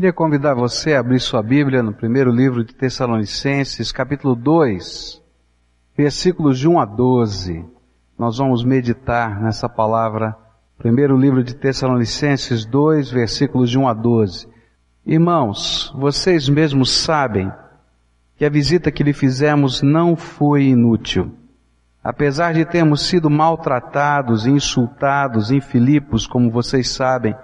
Queria convidar você a abrir sua Bíblia no primeiro livro de Tessalonicenses, capítulo 2, versículos de 1 a 12. Nós vamos meditar nessa palavra. Primeiro livro de Tessalonicenses 2, versículos de 1 a 12. Irmãos, vocês mesmos sabem que a visita que lhe fizemos não foi inútil. Apesar de termos sido maltratados e insultados em Filipos, como vocês sabem,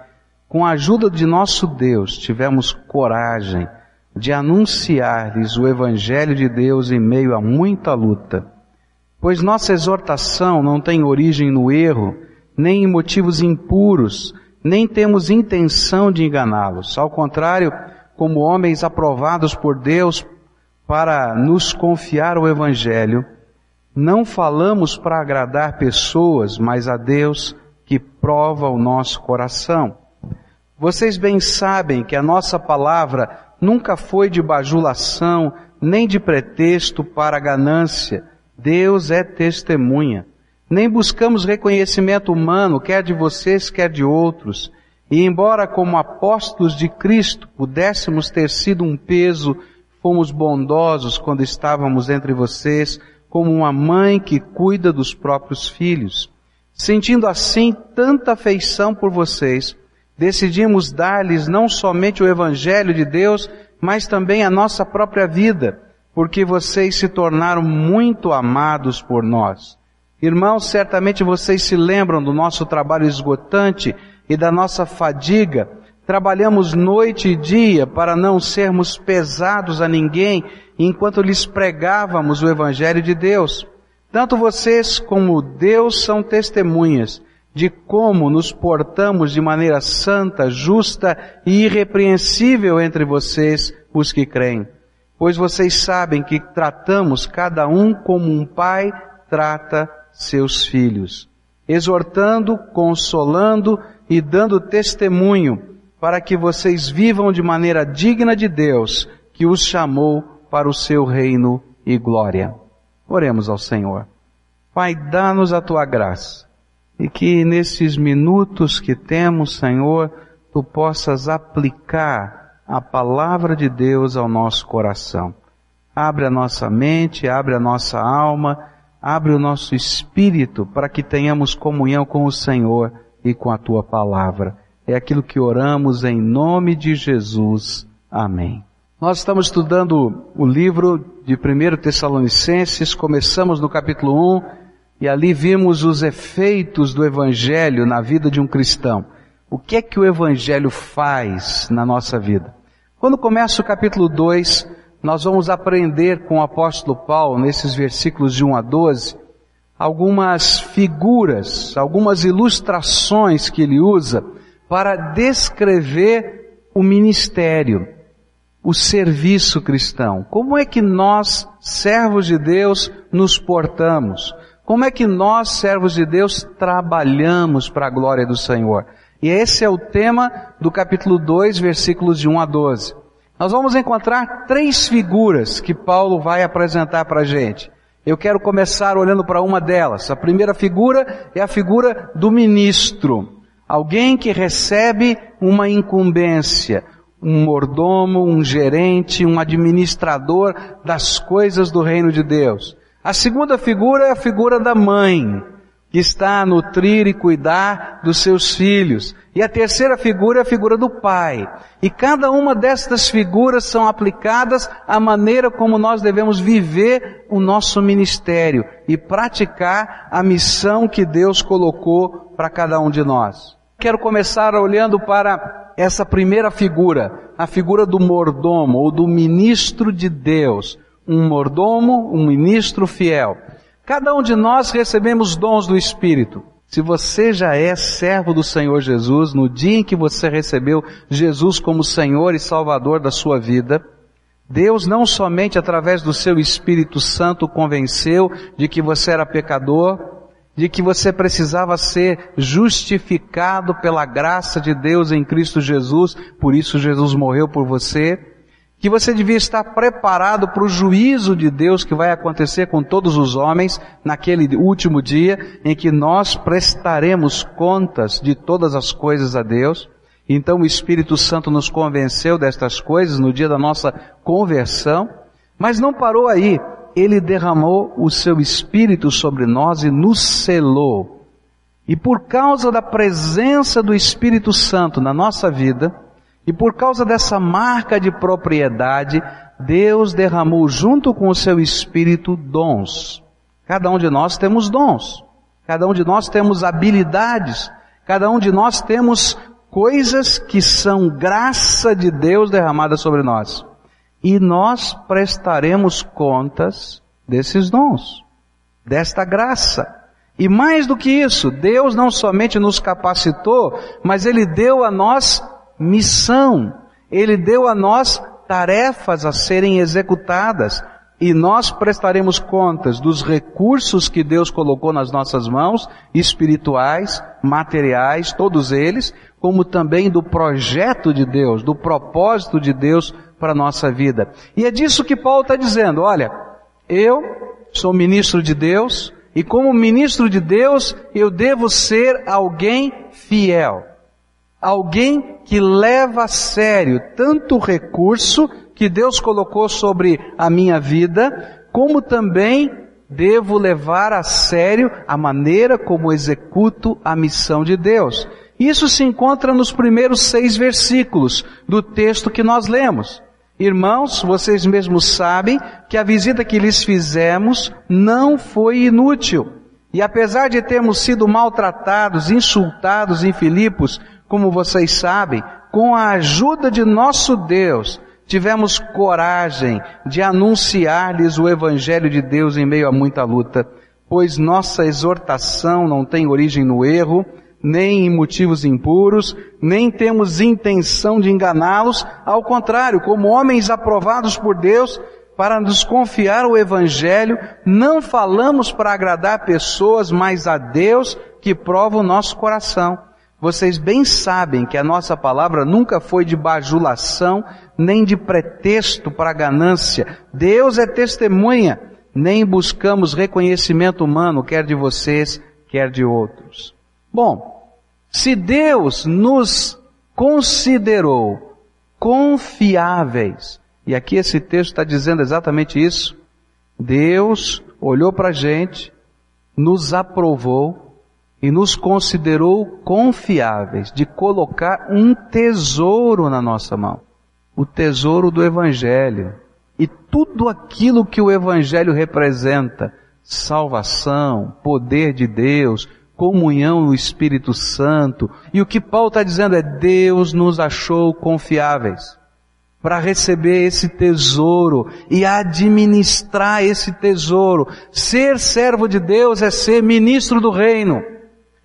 com a ajuda de nosso Deus, tivemos coragem de anunciar-lhes o Evangelho de Deus em meio a muita luta. Pois nossa exortação não tem origem no erro, nem em motivos impuros, nem temos intenção de enganá-los. Ao contrário, como homens aprovados por Deus para nos confiar o Evangelho, não falamos para agradar pessoas, mas a Deus que prova o nosso coração. Vocês bem sabem que a nossa palavra nunca foi de bajulação, nem de pretexto para ganância. Deus é testemunha. Nem buscamos reconhecimento humano, quer de vocês, quer de outros. E embora como apóstolos de Cristo pudéssemos ter sido um peso, fomos bondosos quando estávamos entre vocês, como uma mãe que cuida dos próprios filhos. Sentindo assim tanta afeição por vocês, decidimos dar-lhes não somente o Evangelho de Deus, mas também a nossa própria vida, porque vocês se tornaram muito amados por nós. Irmãos, certamente vocês se lembram do nosso trabalho esgotante e da nossa fadiga. Trabalhamos noite e dia para não sermos pesados a ninguém enquanto lhes pregávamos o Evangelho de Deus. Tanto vocês como Deus são testemunhas de como nos portamos de maneira santa, justa e irrepreensível entre vocês, os que creem. Pois vocês sabem que tratamos cada um como um pai trata seus filhos, exortando, consolando e dando testemunho para que vocês vivam de maneira digna de Deus, que os chamou para o seu reino e glória. Oremos ao Senhor. Pai, dá-nos a tua graça e que nesses minutos que temos, Senhor, tu possas aplicar a palavra de Deus ao nosso coração. Abre a nossa mente, abre a nossa alma, abre o nosso espírito para que tenhamos comunhão com o Senhor e com a tua palavra. É aquilo que oramos em nome de Jesus. Amém. Nós estamos estudando o livro de 1 Tessalonicenses, começamos no capítulo 1 e ali vimos os efeitos do Evangelho na vida de um cristão. O que é que o Evangelho faz na nossa vida? Quando começa o capítulo 2, nós vamos aprender com o apóstolo Paulo, nesses versículos de 1 a 12, algumas figuras, algumas ilustrações que ele usa para descrever o ministério, o serviço cristão. Como é que nós, servos de Deus, nos portamos? Como é que nós, servos de Deus, trabalhamos para a glória do Senhor? E esse é o tema do capítulo 2, versículos de 1 a 12. Nós vamos encontrar três figuras que Paulo vai apresentar para a gente. Eu quero começar olhando para uma delas. A primeira figura é a figura do ministro. Alguém que recebe uma incumbência, um mordomo, um gerente, um administrador das coisas do reino de Deus. A segunda figura é a figura da mãe, que está a nutrir e cuidar dos seus filhos. E a terceira figura é a figura do pai. E cada uma destas figuras são aplicadas à maneira como nós devemos viver o nosso ministério e praticar a missão que Deus colocou para cada um de nós. Quero começar olhando para essa primeira figura, a figura do mordomo ou do ministro de Deus um mordomo, um ministro fiel. Cada um de nós recebemos dons do Espírito. Se você já é servo do Senhor Jesus, no dia em que você recebeu Jesus como Senhor e Salvador da sua vida, Deus não somente através do seu Espírito Santo convenceu de que você era pecador, de que você precisava ser justificado pela graça de Deus em Cristo Jesus, por isso Jesus morreu por você, que você devia estar preparado para o juízo de Deus que vai acontecer com todos os homens naquele último dia em que nós prestaremos contas de todas as coisas a Deus. Então o Espírito Santo nos convenceu destas coisas no dia da nossa conversão, mas não parou aí. Ele derramou o seu Espírito sobre nós e nos selou. E por causa da presença do Espírito Santo na nossa vida, e por causa dessa marca de propriedade, Deus derramou junto com o seu Espírito dons. Cada um de nós temos dons. Cada um de nós temos habilidades. Cada um de nós temos coisas que são graça de Deus derramada sobre nós. E nós prestaremos contas desses dons, desta graça. E mais do que isso, Deus não somente nos capacitou, mas Ele deu a nós missão. Ele deu a nós tarefas a serem executadas. E nós prestaremos contas dos recursos que Deus colocou nas nossas mãos, espirituais, materiais, todos eles, como também do projeto de Deus, do propósito de Deus para a nossa vida. E é disso que Paulo está dizendo, olha, eu sou ministro de Deus, e como ministro de Deus, eu devo ser alguém fiel. Alguém que leva a sério tanto o recurso que Deus colocou sobre a minha vida, como também devo levar a sério a maneira como executo a missão de Deus. Isso se encontra nos primeiros seis versículos do texto que nós lemos. Irmãos, vocês mesmos sabem que a visita que lhes fizemos não foi inútil. E apesar de termos sido maltratados, insultados em Filipos, como vocês sabem, com a ajuda de nosso Deus, tivemos coragem de anunciar-lhes o Evangelho de Deus em meio a muita luta, pois nossa exortação não tem origem no erro, nem em motivos impuros, nem temos intenção de enganá-los, ao contrário, como homens aprovados por Deus, para nos confiar o Evangelho, não falamos para agradar pessoas, mas a Deus que prova o nosso coração. Vocês bem sabem que a nossa palavra nunca foi de bajulação, nem de pretexto para ganância. Deus é testemunha, nem buscamos reconhecimento humano, quer de vocês, quer de outros. Bom, se Deus nos considerou confiáveis, e aqui esse texto está dizendo exatamente isso, Deus olhou para a gente, nos aprovou, e nos considerou confiáveis de colocar um tesouro na nossa mão. O tesouro do Evangelho. E tudo aquilo que o Evangelho representa, salvação, poder de Deus, comunhão no Espírito Santo. E o que Paulo está dizendo é Deus nos achou confiáveis para receber esse tesouro e administrar esse tesouro. Ser servo de Deus é ser ministro do reino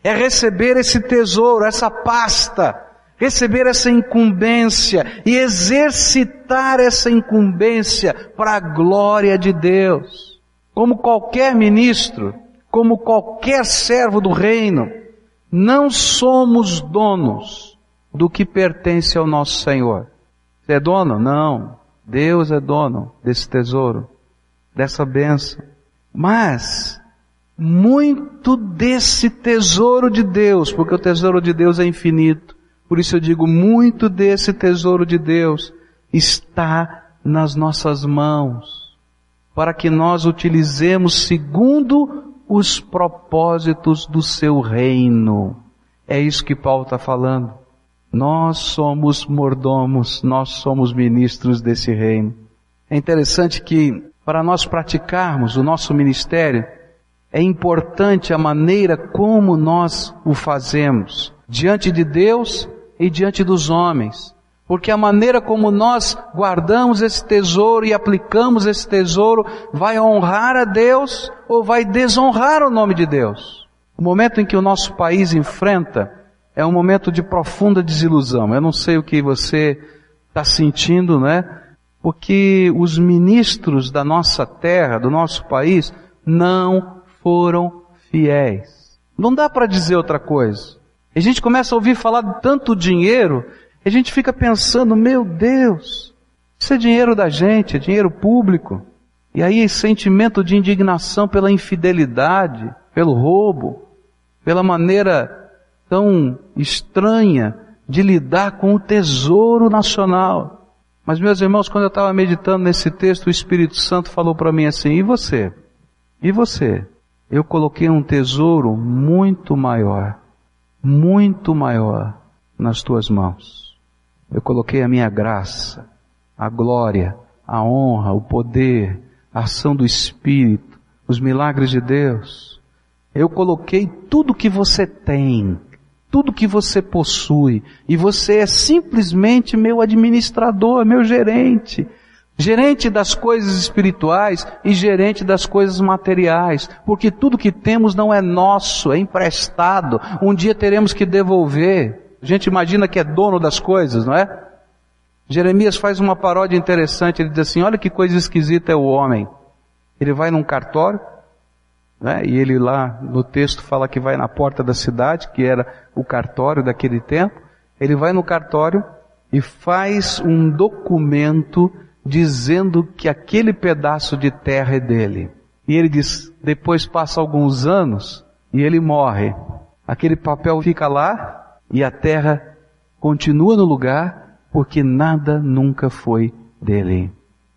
é receber esse tesouro, essa pasta, receber essa incumbência e exercitar essa incumbência para a glória de Deus. Como qualquer ministro, como qualquer servo do reino, não somos donos do que pertence ao nosso Senhor. Você é dono? Não. Deus é dono desse tesouro, dessa bênção. Mas, muito desse tesouro de Deus, porque o tesouro de Deus é infinito. Por isso eu digo, muito desse tesouro de Deus está nas nossas mãos, para que nós utilizemos segundo os propósitos do seu reino. É isso que Paulo está falando. Nós somos mordomos, nós somos ministros desse reino. É interessante que, para nós praticarmos o nosso ministério, é importante a maneira como nós o fazemos, diante de Deus e diante dos homens. Porque a maneira como nós guardamos esse tesouro e aplicamos esse tesouro vai honrar a Deus ou vai desonrar o nome de Deus. O momento em que o nosso país enfrenta é um momento de profunda desilusão. Eu não sei o que você está sentindo, né? Porque os ministros da nossa terra, do nosso país, não foram fiéis. Não dá para dizer outra coisa. A gente começa a ouvir falar de tanto dinheiro, a gente fica pensando, meu Deus, isso é dinheiro da gente, é dinheiro público. E aí sentimento de indignação pela infidelidade, pelo roubo, pela maneira tão estranha de lidar com o tesouro nacional. Mas meus irmãos, quando eu estava meditando nesse texto, o Espírito Santo falou para mim assim: e você? E você? Eu coloquei um tesouro muito maior, muito maior nas tuas mãos. Eu coloquei a minha graça, a glória, a honra, o poder, a ação do Espírito, os milagres de Deus. Eu coloquei tudo que você tem, tudo que você possui, e você é simplesmente meu administrador, meu gerente, gerente das coisas espirituais e gerente das coisas materiais, porque tudo que temos não é nosso, é emprestado, um dia teremos que devolver. A gente imagina que é dono das coisas, não é? Jeremias faz uma paródia interessante, ele diz assim, olha que coisa esquisita é o homem. Ele vai num cartório, né, e ele lá no texto fala que vai na porta da cidade, que era o cartório daquele tempo, ele vai no cartório e faz um documento dizendo que aquele pedaço de terra é dele. E ele diz, depois passa alguns anos e ele morre. Aquele papel fica lá e a terra continua no lugar porque nada nunca foi dele.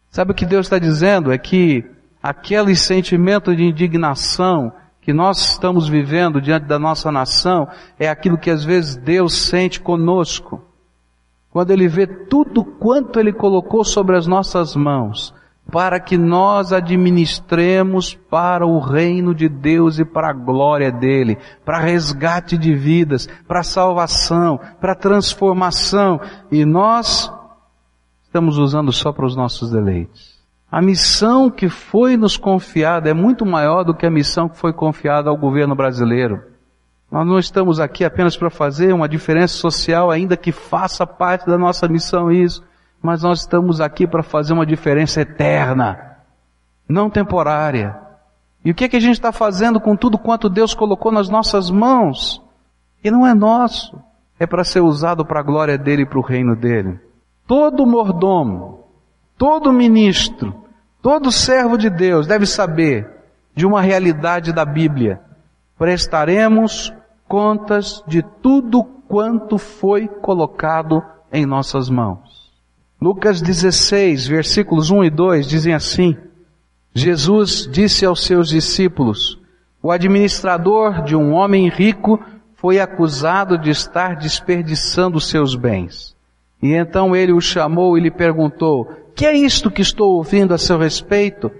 Sabe o que Deus está dizendo? É que aquele sentimento de indignação que nós estamos vivendo diante da nossa nação é aquilo que às vezes Deus sente conosco. Quando Ele vê tudo quanto Ele colocou sobre as nossas mãos, para que nós administremos para o reino de Deus e para a glória dele, para resgate de vidas, para salvação, para transformação, e nós estamos usando só para os nossos deleites. A missão que foi nos confiada é muito maior do que a missão que foi confiada ao governo brasileiro. Nós não estamos aqui apenas para fazer uma diferença social, ainda que faça parte da nossa missão isso mas nós estamos aqui para fazer uma diferença eterna, não temporária. E o que, é que a gente está fazendo com tudo quanto Deus colocou nas nossas mãos? E não é nosso, é para ser usado para a glória dele e para o reino dele. Todo mordomo, todo ministro, todo servo de Deus deve saber de uma realidade da Bíblia. Prestaremos contas de tudo quanto foi colocado em nossas mãos. Lucas 16, versículos 1 e 2 dizem assim: Jesus disse aos seus discípulos: O administrador de um homem rico foi acusado de estar desperdiçando seus bens. E então ele o chamou e lhe perguntou: Que é isto que estou ouvindo a seu respeito?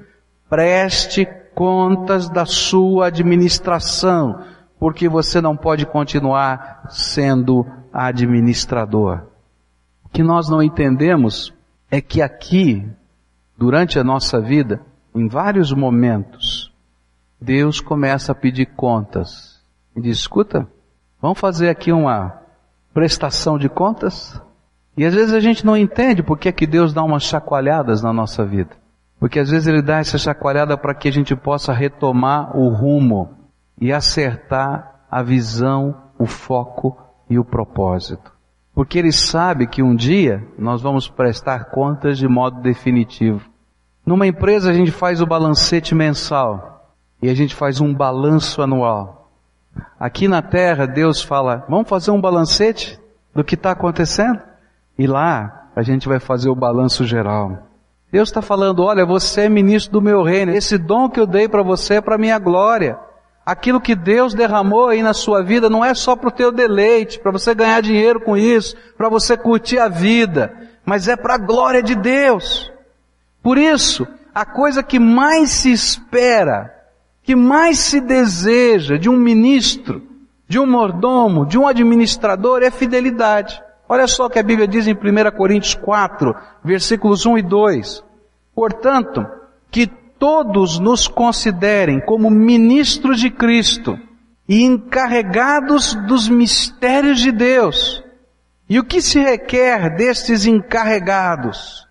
Preste contas da sua administração, porque você não pode continuar sendo administrador que nós não entendemos é que aqui, durante a nossa vida, em vários momentos, Deus começa a pedir contas. E diz, escuta, vamos fazer aqui uma prestação de contas? E às vezes a gente não entende por que, é que Deus dá umas chacoalhadas na nossa vida. Porque às vezes Ele dá essa chacoalhada para que a gente possa retomar o rumo e acertar a visão, o foco e o propósito porque ele sabe que um dia nós vamos prestar contas de modo definitivo. Numa empresa a gente faz o balancete mensal e a gente faz um balanço anual. Aqui na terra Deus fala, vamos fazer um balancete do que está acontecendo? E lá a gente vai fazer o balanço geral. Deus está falando, olha, você é ministro do meu reino, esse dom que eu dei para você é para minha glória. Aquilo que Deus derramou aí na sua vida não é só para o teu deleite, para você ganhar dinheiro com isso, para você curtir a vida, mas é para a glória de Deus. Por isso, a coisa que mais se espera, que mais se deseja de um ministro, de um mordomo, de um administrador é fidelidade. Olha só o que a Bíblia diz em 1 Coríntios 4, versículos 1 e 2. Portanto, todos nos considerem como ministros de Cristo e encarregados dos mistérios de Deus. E o que se requer destes encarregados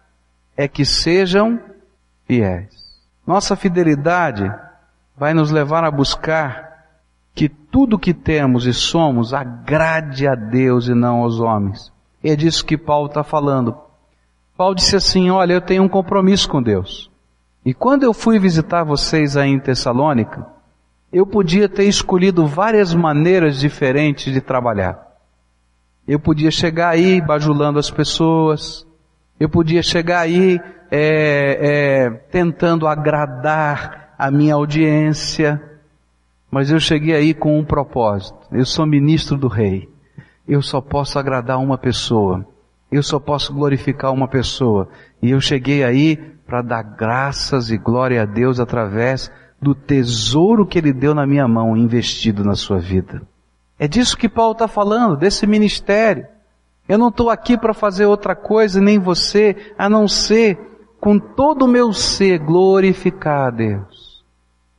é que sejam fiéis. Nossa fidelidade vai nos levar a buscar que tudo que temos e somos agrade a Deus e não aos homens. E é disso que Paulo está falando. Paulo disse assim, olha, eu tenho um compromisso com Deus. E quando eu fui visitar vocês aí em Tessalônica, eu podia ter escolhido várias maneiras diferentes de trabalhar. Eu podia chegar aí bajulando as pessoas. Eu podia chegar aí é, é, tentando agradar a minha audiência. Mas eu cheguei aí com um propósito. Eu sou ministro do rei. Eu só posso agradar uma pessoa. Eu só posso glorificar uma pessoa. E eu cheguei aí para dar graças e glória a Deus através do tesouro que Ele deu na minha mão, investido na sua vida. É disso que Paulo está falando, desse ministério. Eu não estou aqui para fazer outra coisa, nem você, a não ser, com todo o meu ser, glorificar a Deus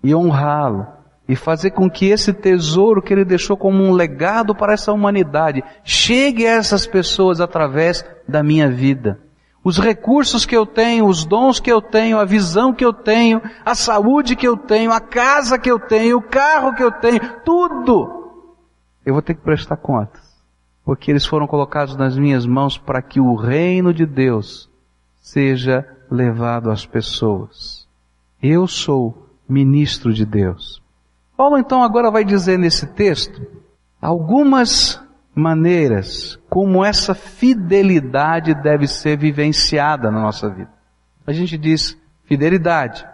e honrá-lo e fazer com que esse tesouro que ele deixou como um legado para essa humanidade chegue a essas pessoas através da minha vida. Os recursos que eu tenho, os dons que eu tenho, a visão que eu tenho, a saúde que eu tenho, a casa que eu tenho, o carro que eu tenho, tudo, eu vou ter que prestar contas. Porque eles foram colocados nas minhas mãos para que o reino de Deus seja levado às pessoas. Eu sou ministro de Deus. Paulo então agora vai dizer nesse texto algumas maneiras como essa fidelidade deve ser vivenciada na nossa vida. A gente diz fidelidade,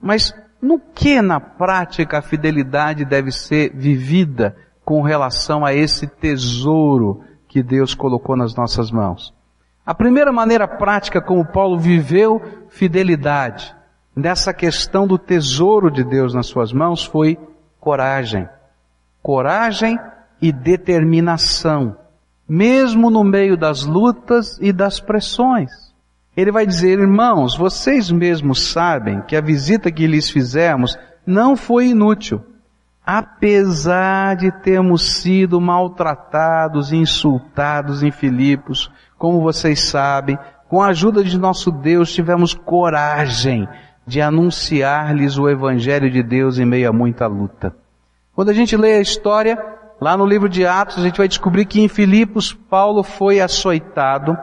mas no que na prática a fidelidade deve ser vivida com relação a esse tesouro que Deus colocou nas nossas mãos? A primeira maneira prática como Paulo viveu fidelidade nessa questão do tesouro de Deus nas suas mãos foi coragem. Coragem e determinação, mesmo no meio das lutas e das pressões. Ele vai dizer, irmãos, vocês mesmos sabem que a visita que lhes fizemos não foi inútil. Apesar de termos sido maltratados e insultados em Filipos, como vocês sabem, com a ajuda de nosso Deus tivemos coragem de anunciar-lhes o Evangelho de Deus em meio a muita luta. Quando a gente lê a história, lá no livro de Atos, a gente vai descobrir que em Filipos, Paulo foi açoitado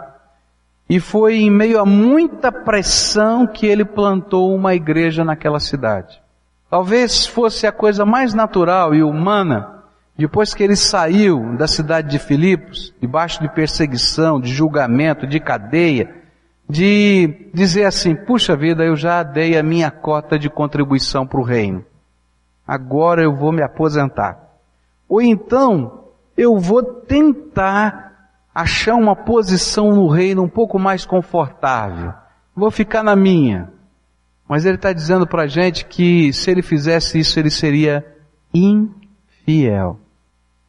e foi em meio a muita pressão que ele plantou uma igreja naquela cidade. Talvez fosse a coisa mais natural e humana, depois que ele saiu da cidade de Filipos, debaixo de perseguição, de julgamento, de cadeia, de dizer assim, puxa vida, eu já dei a minha cota de contribuição para o reino. Agora eu vou me aposentar. Ou então, eu vou tentar achar uma posição no reino um pouco mais confortável. Vou ficar na minha. Mas ele está dizendo para a gente que se ele fizesse isso, ele seria infiel.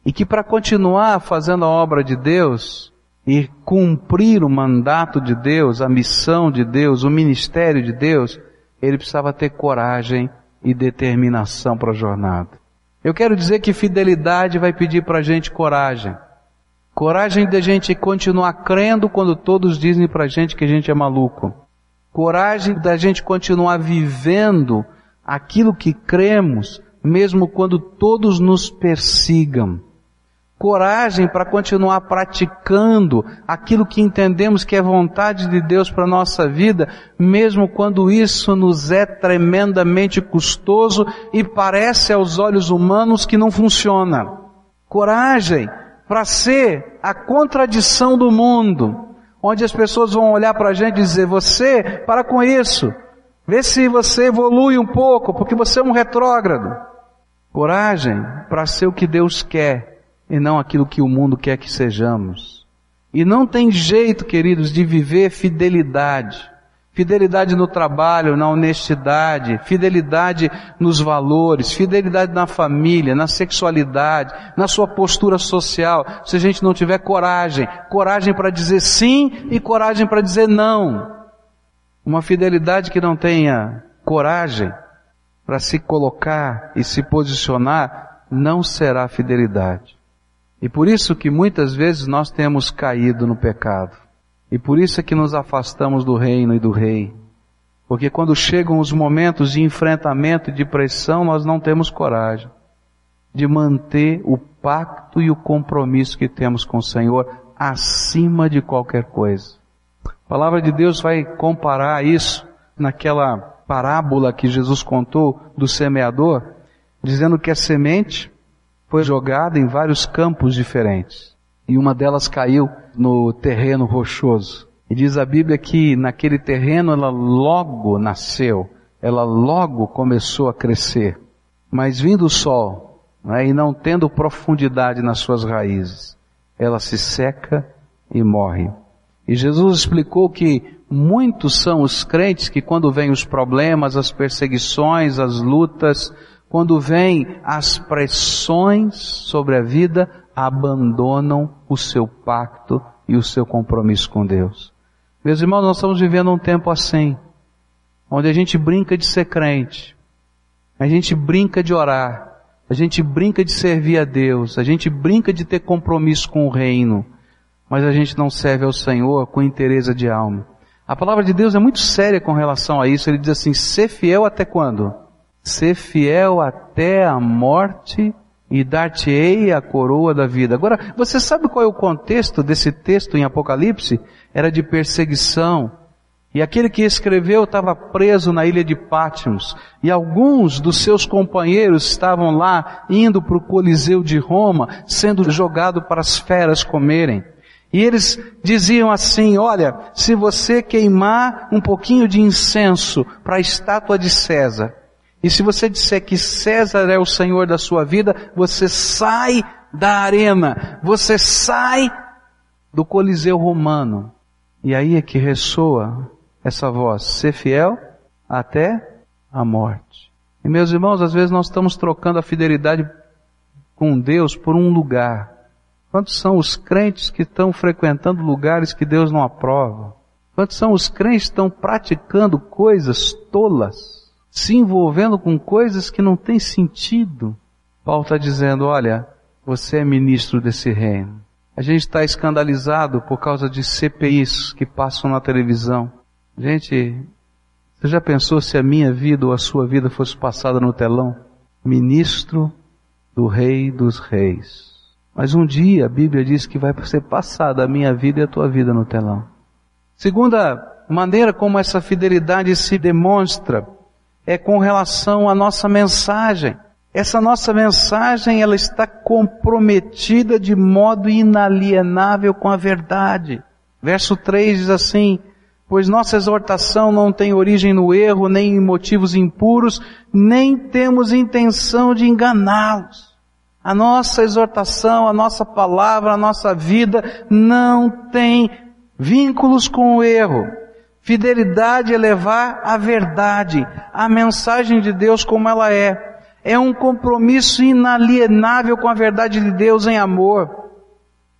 E que para continuar fazendo a obra de Deus, e cumprir o mandato de Deus, a missão de Deus, o ministério de Deus, ele precisava ter coragem e determinação para a jornada. Eu quero dizer que fidelidade vai pedir para a gente coragem. Coragem de a gente continuar crendo quando todos dizem para a gente que a gente é maluco. Coragem da gente continuar vivendo aquilo que cremos, mesmo quando todos nos persigam coragem para continuar praticando aquilo que entendemos que é vontade de Deus para a nossa vida, mesmo quando isso nos é tremendamente custoso e parece aos olhos humanos que não funciona. Coragem para ser a contradição do mundo, onde as pessoas vão olhar para a gente e dizer, você, para com isso, vê se você evolui um pouco, porque você é um retrógrado. Coragem para ser o que Deus quer e não aquilo que o mundo quer que sejamos. E não tem jeito, queridos, de viver fidelidade. Fidelidade no trabalho, na honestidade, fidelidade nos valores, fidelidade na família, na sexualidade, na sua postura social, se a gente não tiver coragem, coragem para dizer sim e coragem para dizer não. Uma fidelidade que não tenha coragem para se colocar e se posicionar não será fidelidade. E por isso que muitas vezes nós temos caído no pecado. E por isso é que nos afastamos do reino e do rei. Porque quando chegam os momentos de enfrentamento e de pressão, nós não temos coragem de manter o pacto e o compromisso que temos com o Senhor acima de qualquer coisa. A palavra de Deus vai comparar isso naquela parábola que Jesus contou do semeador, dizendo que a semente foi jogada em vários campos diferentes. e uma delas caiu no terreno rochoso. E diz a Bíblia que naquele terreno ela logo nasceu, ela logo começou a crescer. Mas vindo o sol, né, e não tendo profundidade nas suas raízes, ela se seca e morre. E Jesus explicou que muitos são os crentes que quando vêm os problemas, as perseguições, as lutas, quando vêm as pressões sobre a vida, abandonam o seu pacto e o seu compromisso com Deus. Meus irmãos, nós estamos vivendo um tempo assim, onde a gente brinca de ser crente, a gente brinca de orar, a gente brinca de servir a Deus, a gente brinca de ter compromisso com o reino, mas a gente não serve ao Senhor com interesse de alma. A palavra de Deus é muito séria com relação a isso. Ele diz assim: ser fiel até quando? Ser fiel até a morte e dar-te-ei a coroa da vida. Agora, você sabe qual é o contexto desse texto em Apocalipse? Era de perseguição. E aquele que escreveu estava preso na ilha de Patmos. E alguns dos seus companheiros estavam lá indo para o Coliseu de Roma, sendo jogado para as feras comerem. E eles diziam assim, olha, se você queimar um pouquinho de incenso para a estátua de César, e se você disser que César é o Senhor da sua vida, você sai da arena, você sai do Coliseu Romano. E aí é que ressoa essa voz, ser fiel até a morte. E meus irmãos, às vezes nós estamos trocando a fidelidade com Deus por um lugar. Quantos são os crentes que estão frequentando lugares que Deus não aprova? Quantos são os crentes que estão praticando coisas tolas? Se envolvendo com coisas que não têm sentido. Paulo está dizendo, olha, você é ministro desse reino. A gente está escandalizado por causa de CPIs que passam na televisão. Gente, você já pensou se a minha vida ou a sua vida fosse passada no telão? Ministro do Rei dos Reis. Mas um dia a Bíblia diz que vai ser passada a minha vida e a tua vida no telão. Segunda maneira como essa fidelidade se demonstra é com relação à nossa mensagem. Essa nossa mensagem, ela está comprometida de modo inalienável com a verdade. Verso 3 diz assim, pois nossa exortação não tem origem no erro, nem em motivos impuros, nem temos intenção de enganá-los. A nossa exortação, a nossa palavra, a nossa vida não tem vínculos com o erro. Fidelidade é levar a verdade, a mensagem de Deus como ela é. É um compromisso inalienável com a verdade de Deus em amor.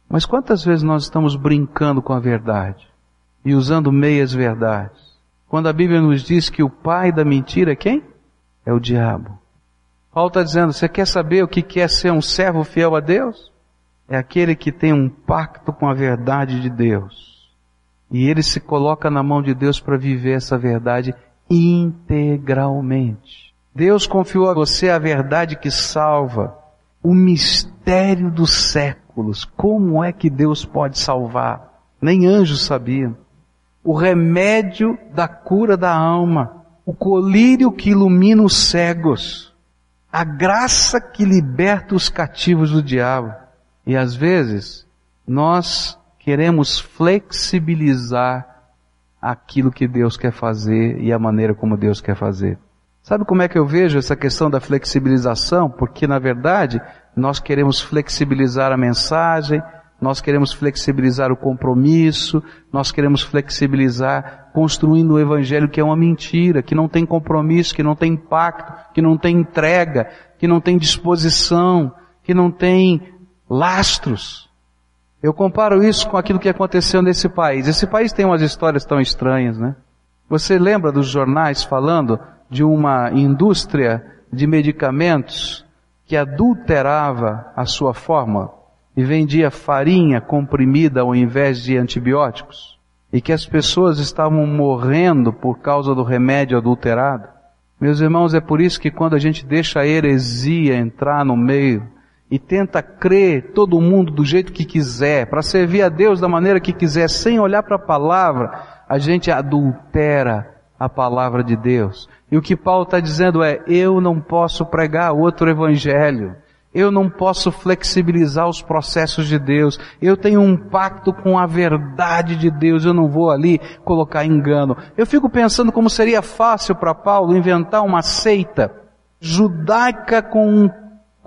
Mas quantas vezes nós estamos brincando com a verdade e usando meias verdades? Quando a Bíblia nos diz que o pai da mentira é quem? É o diabo. Paulo está dizendo, você quer saber o que é ser um servo fiel a Deus? É aquele que tem um pacto com a verdade de Deus e ele se coloca na mão de Deus para viver essa verdade integralmente. Deus confiou a você a verdade que salva, o mistério dos séculos. Como é que Deus pode salvar? Nem anjos sabiam. O remédio da cura da alma, o colírio que ilumina os cegos, a graça que liberta os cativos do diabo. E às vezes, nós queremos flexibilizar aquilo que Deus quer fazer e a maneira como Deus quer fazer. Sabe como é que eu vejo essa questão da flexibilização? Porque na verdade nós queremos flexibilizar a mensagem, nós queremos flexibilizar o compromisso, nós queremos flexibilizar construindo o evangelho que é uma mentira, que não tem compromisso, que não tem impacto, que não tem entrega, que não tem disposição, que não tem lastros. Eu comparo isso com aquilo que aconteceu nesse país. Esse país tem umas histórias tão estranhas, né? Você lembra dos jornais falando de uma indústria de medicamentos que adulterava a sua forma e vendia farinha comprimida ao invés de antibióticos? E que as pessoas estavam morrendo por causa do remédio adulterado? Meus irmãos, é por isso que quando a gente deixa a heresia entrar no meio, e tenta crer todo mundo do jeito que quiser, para servir a Deus da maneira que quiser, sem olhar para a palavra, a gente adultera a palavra de Deus. E o que Paulo está dizendo é, eu não posso pregar outro evangelho. Eu não posso flexibilizar os processos de Deus. Eu tenho um pacto com a verdade de Deus. Eu não vou ali colocar engano. Eu fico pensando como seria fácil para Paulo inventar uma seita judaica com um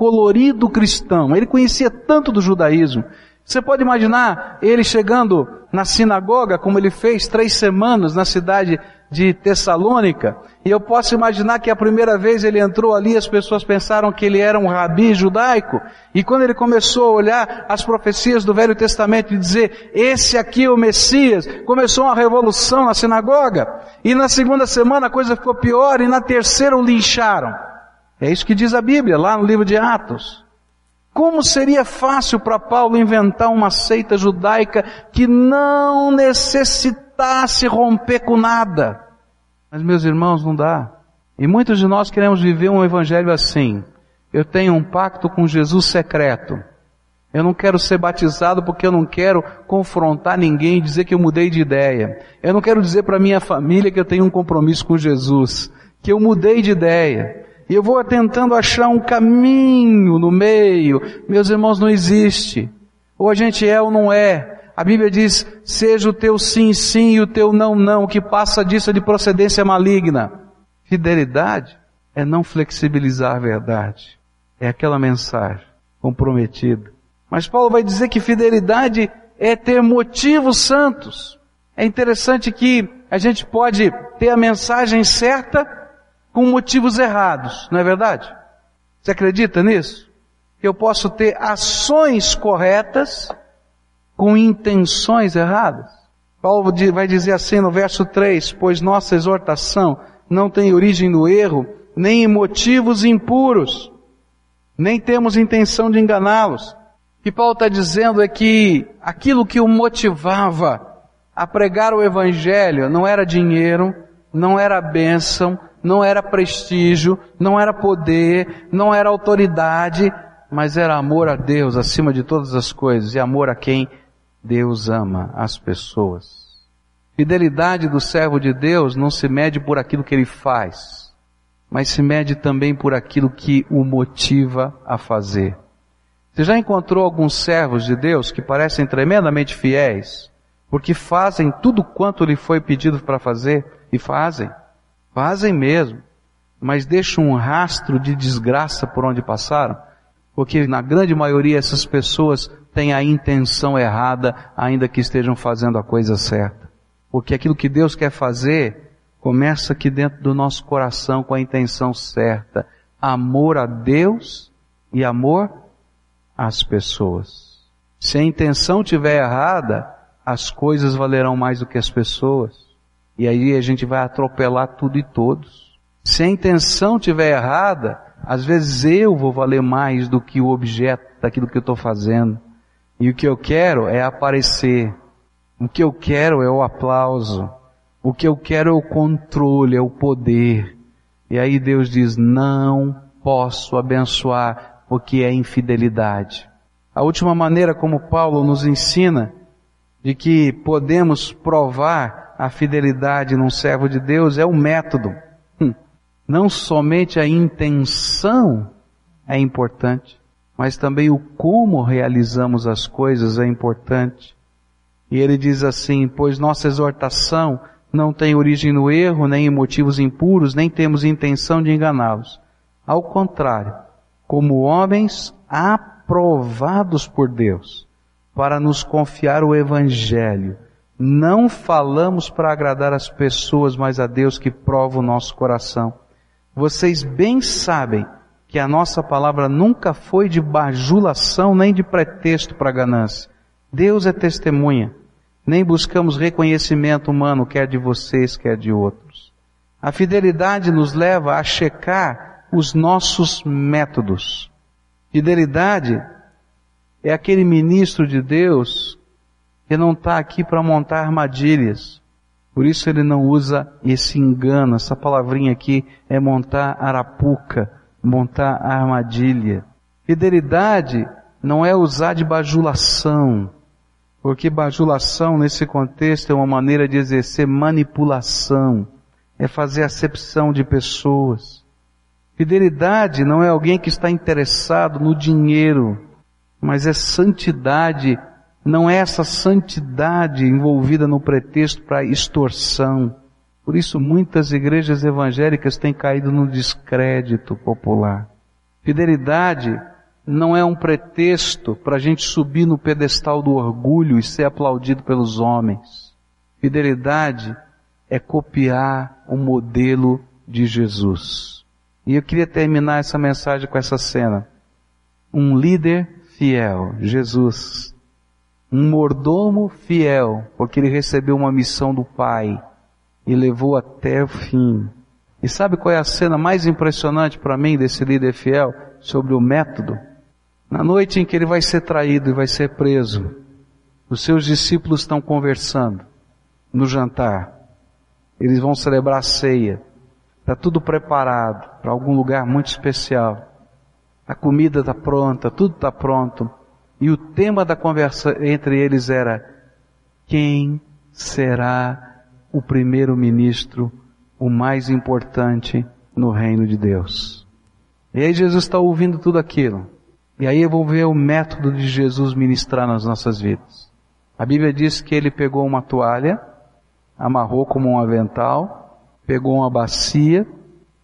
colorido cristão. Ele conhecia tanto do judaísmo. Você pode imaginar ele chegando na sinagoga, como ele fez três semanas na cidade de Tessalônica, e eu posso imaginar que a primeira vez ele entrou ali, as pessoas pensaram que ele era um rabi judaico, e quando ele começou a olhar as profecias do Velho Testamento e dizer, esse aqui é o Messias, começou uma revolução na sinagoga, e na segunda semana a coisa ficou pior, e na terceira o lincharam. É isso que diz a Bíblia, lá no livro de Atos. Como seria fácil para Paulo inventar uma seita judaica que não necessitasse romper com nada? Mas meus irmãos, não dá. E muitos de nós queremos viver um evangelho assim. Eu tenho um pacto com Jesus secreto. Eu não quero ser batizado porque eu não quero confrontar ninguém e dizer que eu mudei de ideia. Eu não quero dizer para minha família que eu tenho um compromisso com Jesus, que eu mudei de ideia. E eu vou tentando achar um caminho no meio. Meus irmãos, não existe. Ou a gente é ou não é. A Bíblia diz, seja o teu sim, sim e o teu não, não. O que passa disso é de procedência maligna. Fidelidade é não flexibilizar a verdade. É aquela mensagem comprometida. Mas Paulo vai dizer que fidelidade é ter motivos santos. É interessante que a gente pode ter a mensagem certa com motivos errados, não é verdade? Você acredita nisso? Eu posso ter ações corretas com intenções erradas? Paulo vai dizer assim no verso 3, pois nossa exortação não tem origem no erro, nem em motivos impuros, nem temos intenção de enganá-los. O que Paulo está dizendo é que aquilo que o motivava a pregar o Evangelho não era dinheiro, não era bênção, não era prestígio, não era poder, não era autoridade, mas era amor a Deus acima de todas as coisas e amor a quem Deus ama, as pessoas. Fidelidade do servo de Deus não se mede por aquilo que ele faz, mas se mede também por aquilo que o motiva a fazer. Você já encontrou alguns servos de Deus que parecem tremendamente fiéis, porque fazem tudo quanto lhe foi pedido para fazer e fazem? Fazem mesmo, mas deixam um rastro de desgraça por onde passaram, porque na grande maioria essas pessoas têm a intenção errada, ainda que estejam fazendo a coisa certa. Porque aquilo que Deus quer fazer começa aqui dentro do nosso coração com a intenção certa. Amor a Deus e amor às pessoas. Se a intenção estiver errada, as coisas valerão mais do que as pessoas. E aí a gente vai atropelar tudo e todos. Se a intenção estiver errada, às vezes eu vou valer mais do que o objeto daquilo que eu estou fazendo. E o que eu quero é aparecer. O que eu quero é o aplauso. O que eu quero é o controle, é o poder. E aí Deus diz, não posso abençoar porque é infidelidade. A última maneira como Paulo nos ensina de que podemos provar a fidelidade num servo de Deus é o método. Hum. Não somente a intenção é importante, mas também o como realizamos as coisas é importante. E ele diz assim, pois nossa exortação não tem origem no erro, nem em motivos impuros, nem temos intenção de enganá-los. Ao contrário, como homens aprovados por Deus, para nos confiar o Evangelho, não falamos para agradar as pessoas, mas a Deus que prova o nosso coração. Vocês bem sabem que a nossa palavra nunca foi de bajulação nem de pretexto para ganância. Deus é testemunha. Nem buscamos reconhecimento humano, quer de vocês, quer de outros. A fidelidade nos leva a checar os nossos métodos. Fidelidade é aquele ministro de Deus que não está aqui para montar armadilhas. Por isso ele não usa esse engano. Essa palavrinha aqui é montar arapuca, montar armadilha. Fidelidade não é usar de bajulação, porque bajulação nesse contexto é uma maneira de exercer manipulação, é fazer acepção de pessoas. Fidelidade não é alguém que está interessado no dinheiro, mas é santidade, não é essa santidade envolvida no pretexto para extorsão. Por isso muitas igrejas evangélicas têm caído no descrédito popular. Fidelidade não é um pretexto para a gente subir no pedestal do orgulho e ser aplaudido pelos homens. Fidelidade é copiar o modelo de Jesus. E eu queria terminar essa mensagem com essa cena. Um líder fiel, Jesus. Um mordomo fiel, porque ele recebeu uma missão do Pai e levou até o fim. E sabe qual é a cena mais impressionante para mim desse líder fiel? Sobre o método. Na noite em que ele vai ser traído e vai ser preso, os seus discípulos estão conversando no jantar. Eles vão celebrar a ceia. Está tudo preparado para algum lugar muito especial. A comida está pronta, tudo está pronto. E o tema da conversa entre eles era: quem será o primeiro-ministro, o mais importante no reino de Deus? E aí Jesus está ouvindo tudo aquilo. E aí eu vou ver o método de Jesus ministrar nas nossas vidas. A Bíblia diz que ele pegou uma toalha, amarrou como um avental, pegou uma bacia,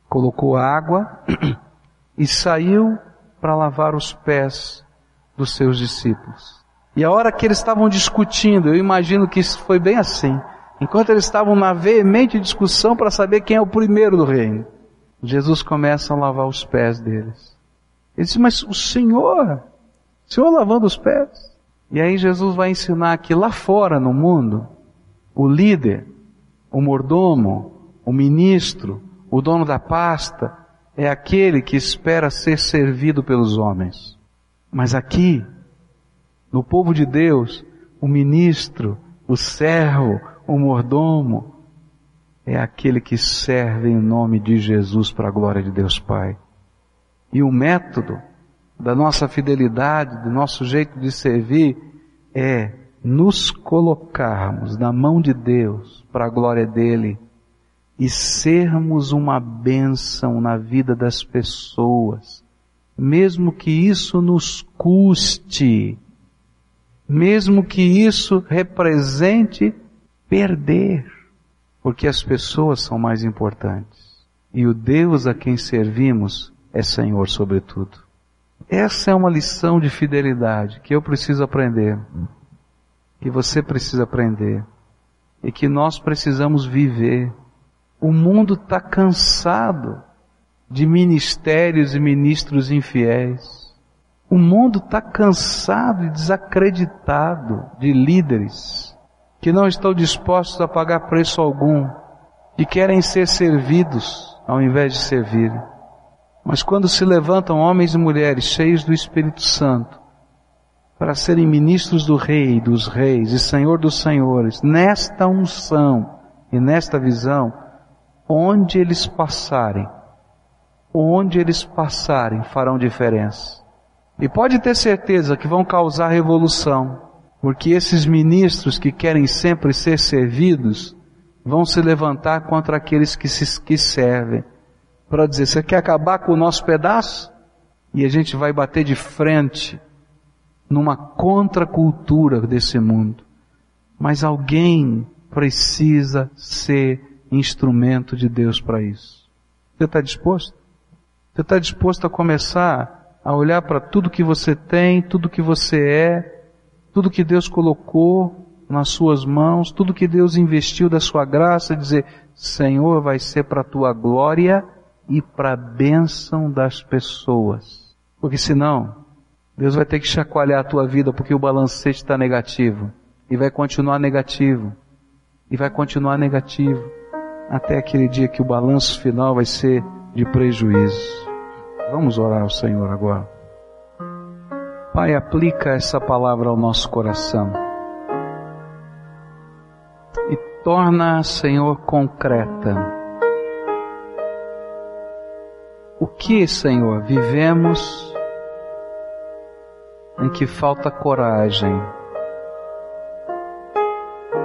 colocou água e saiu para lavar os pés dos seus discípulos. E a hora que eles estavam discutindo, eu imagino que isso foi bem assim. Enquanto eles estavam na veemente discussão para saber quem é o primeiro do reino, Jesus começa a lavar os pés deles. Ele disse, mas o Senhor, o Senhor lavando os pés. E aí Jesus vai ensinar que lá fora no mundo, o líder, o mordomo, o ministro, o dono da pasta, é aquele que espera ser servido pelos homens. Mas aqui, no povo de Deus, o ministro, o servo, o mordomo, é aquele que serve em nome de Jesus para a glória de Deus Pai. E o método da nossa fidelidade, do nosso jeito de servir, é nos colocarmos na mão de Deus para a glória dele e sermos uma bênção na vida das pessoas, mesmo que isso nos custe, mesmo que isso represente perder, porque as pessoas são mais importantes. E o Deus a quem servimos é Senhor sobre tudo. Essa é uma lição de fidelidade que eu preciso aprender, que você precisa aprender e que nós precisamos viver. O mundo está cansado de ministérios e ministros infiéis. O mundo está cansado e desacreditado de líderes que não estão dispostos a pagar preço algum e querem ser servidos ao invés de servir. Mas quando se levantam homens e mulheres cheios do Espírito Santo para serem ministros do Rei, dos Reis e Senhor dos Senhores, nesta unção e nesta visão, onde eles passarem, onde eles passarem farão diferença. E pode ter certeza que vão causar revolução, porque esses ministros que querem sempre ser servidos vão se levantar contra aqueles que se que servem para dizer: você quer acabar com o nosso pedaço? E a gente vai bater de frente numa contracultura desse mundo. Mas alguém precisa ser instrumento de Deus para isso. Você está disposto? Você está disposto a começar a olhar para tudo que você tem, tudo que você é, tudo que Deus colocou nas suas mãos, tudo que Deus investiu da sua graça, dizer, Senhor, vai ser para a tua glória e para a bênção das pessoas. Porque senão, Deus vai ter que chacoalhar a tua vida porque o balancete está negativo. E vai continuar negativo. E vai continuar negativo. Até aquele dia que o balanço final vai ser de prejuízo. Vamos orar ao Senhor agora. Pai, aplica essa palavra ao nosso coração. E torna, Senhor, concreta o que, Senhor, vivemos em que falta coragem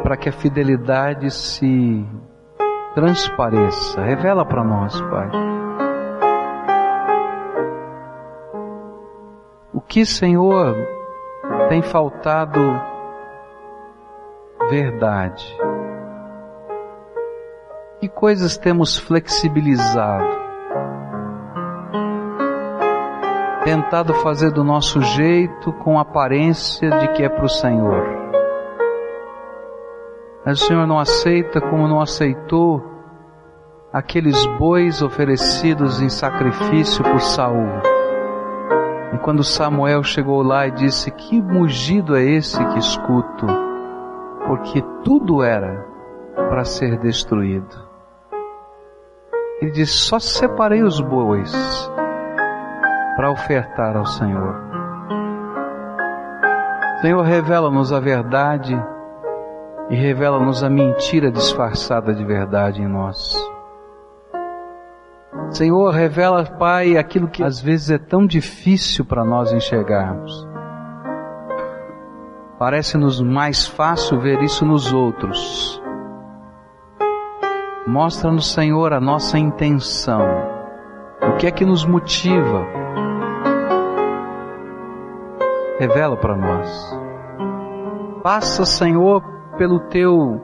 para que a fidelidade se transpareça? Revela para nós, Pai. Que, Senhor, tem faltado verdade? Que coisas temos flexibilizado? Tentado fazer do nosso jeito com aparência de que é para o Senhor. Mas o Senhor não aceita como não aceitou aqueles bois oferecidos em sacrifício por Saul. E quando Samuel chegou lá e disse: Que mugido é esse que escuto? Porque tudo era para ser destruído. Ele diz: Só separei os bois para ofertar ao Senhor. Senhor, revela-nos a verdade e revela-nos a mentira disfarçada de verdade em nós. Senhor, revela, Pai, aquilo que às vezes é tão difícil para nós enxergarmos. Parece-nos mais fácil ver isso nos outros Mostra-nos, Senhor, a nossa intenção. O que é que nos motiva? Revela para nós. Passa, Senhor, pelo teu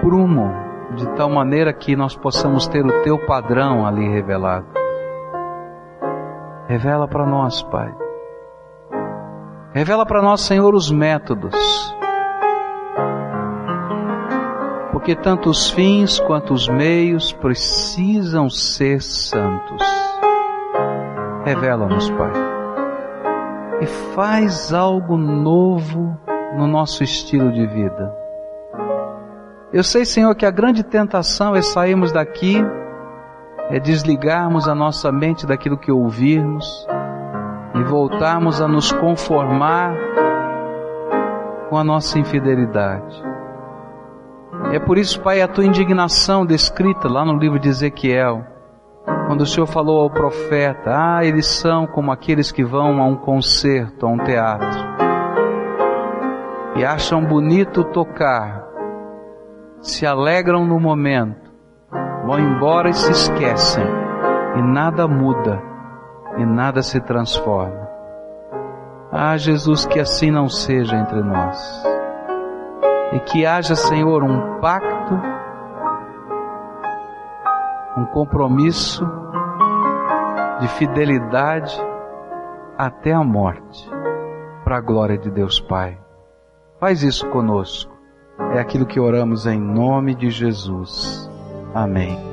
prumo, de tal maneira que nós possamos ter o teu padrão ali revelado. Revela para nós, Pai. Revela para nós, Senhor, os métodos porque tanto os fins quanto os meios precisam ser santos. Revela-nos, Pai, e faz algo novo no nosso estilo de vida. Eu sei, Senhor, que a grande tentação é sairmos daqui, é desligarmos a nossa mente daquilo que ouvirmos e voltarmos a nos conformar com a nossa infidelidade. É por isso, Pai, a tua indignação descrita lá no livro de Ezequiel, quando o Senhor falou ao profeta: Ah, eles são como aqueles que vão a um concerto, a um teatro, e acham bonito tocar, se alegram no momento, vão embora e se esquecem, e nada muda, e nada se transforma. Ah, Jesus, que assim não seja entre nós e que haja, Senhor, um pacto, um compromisso de fidelidade até a morte, para a glória de Deus Pai. Faz isso conosco. É aquilo que oramos em nome de Jesus. Amém.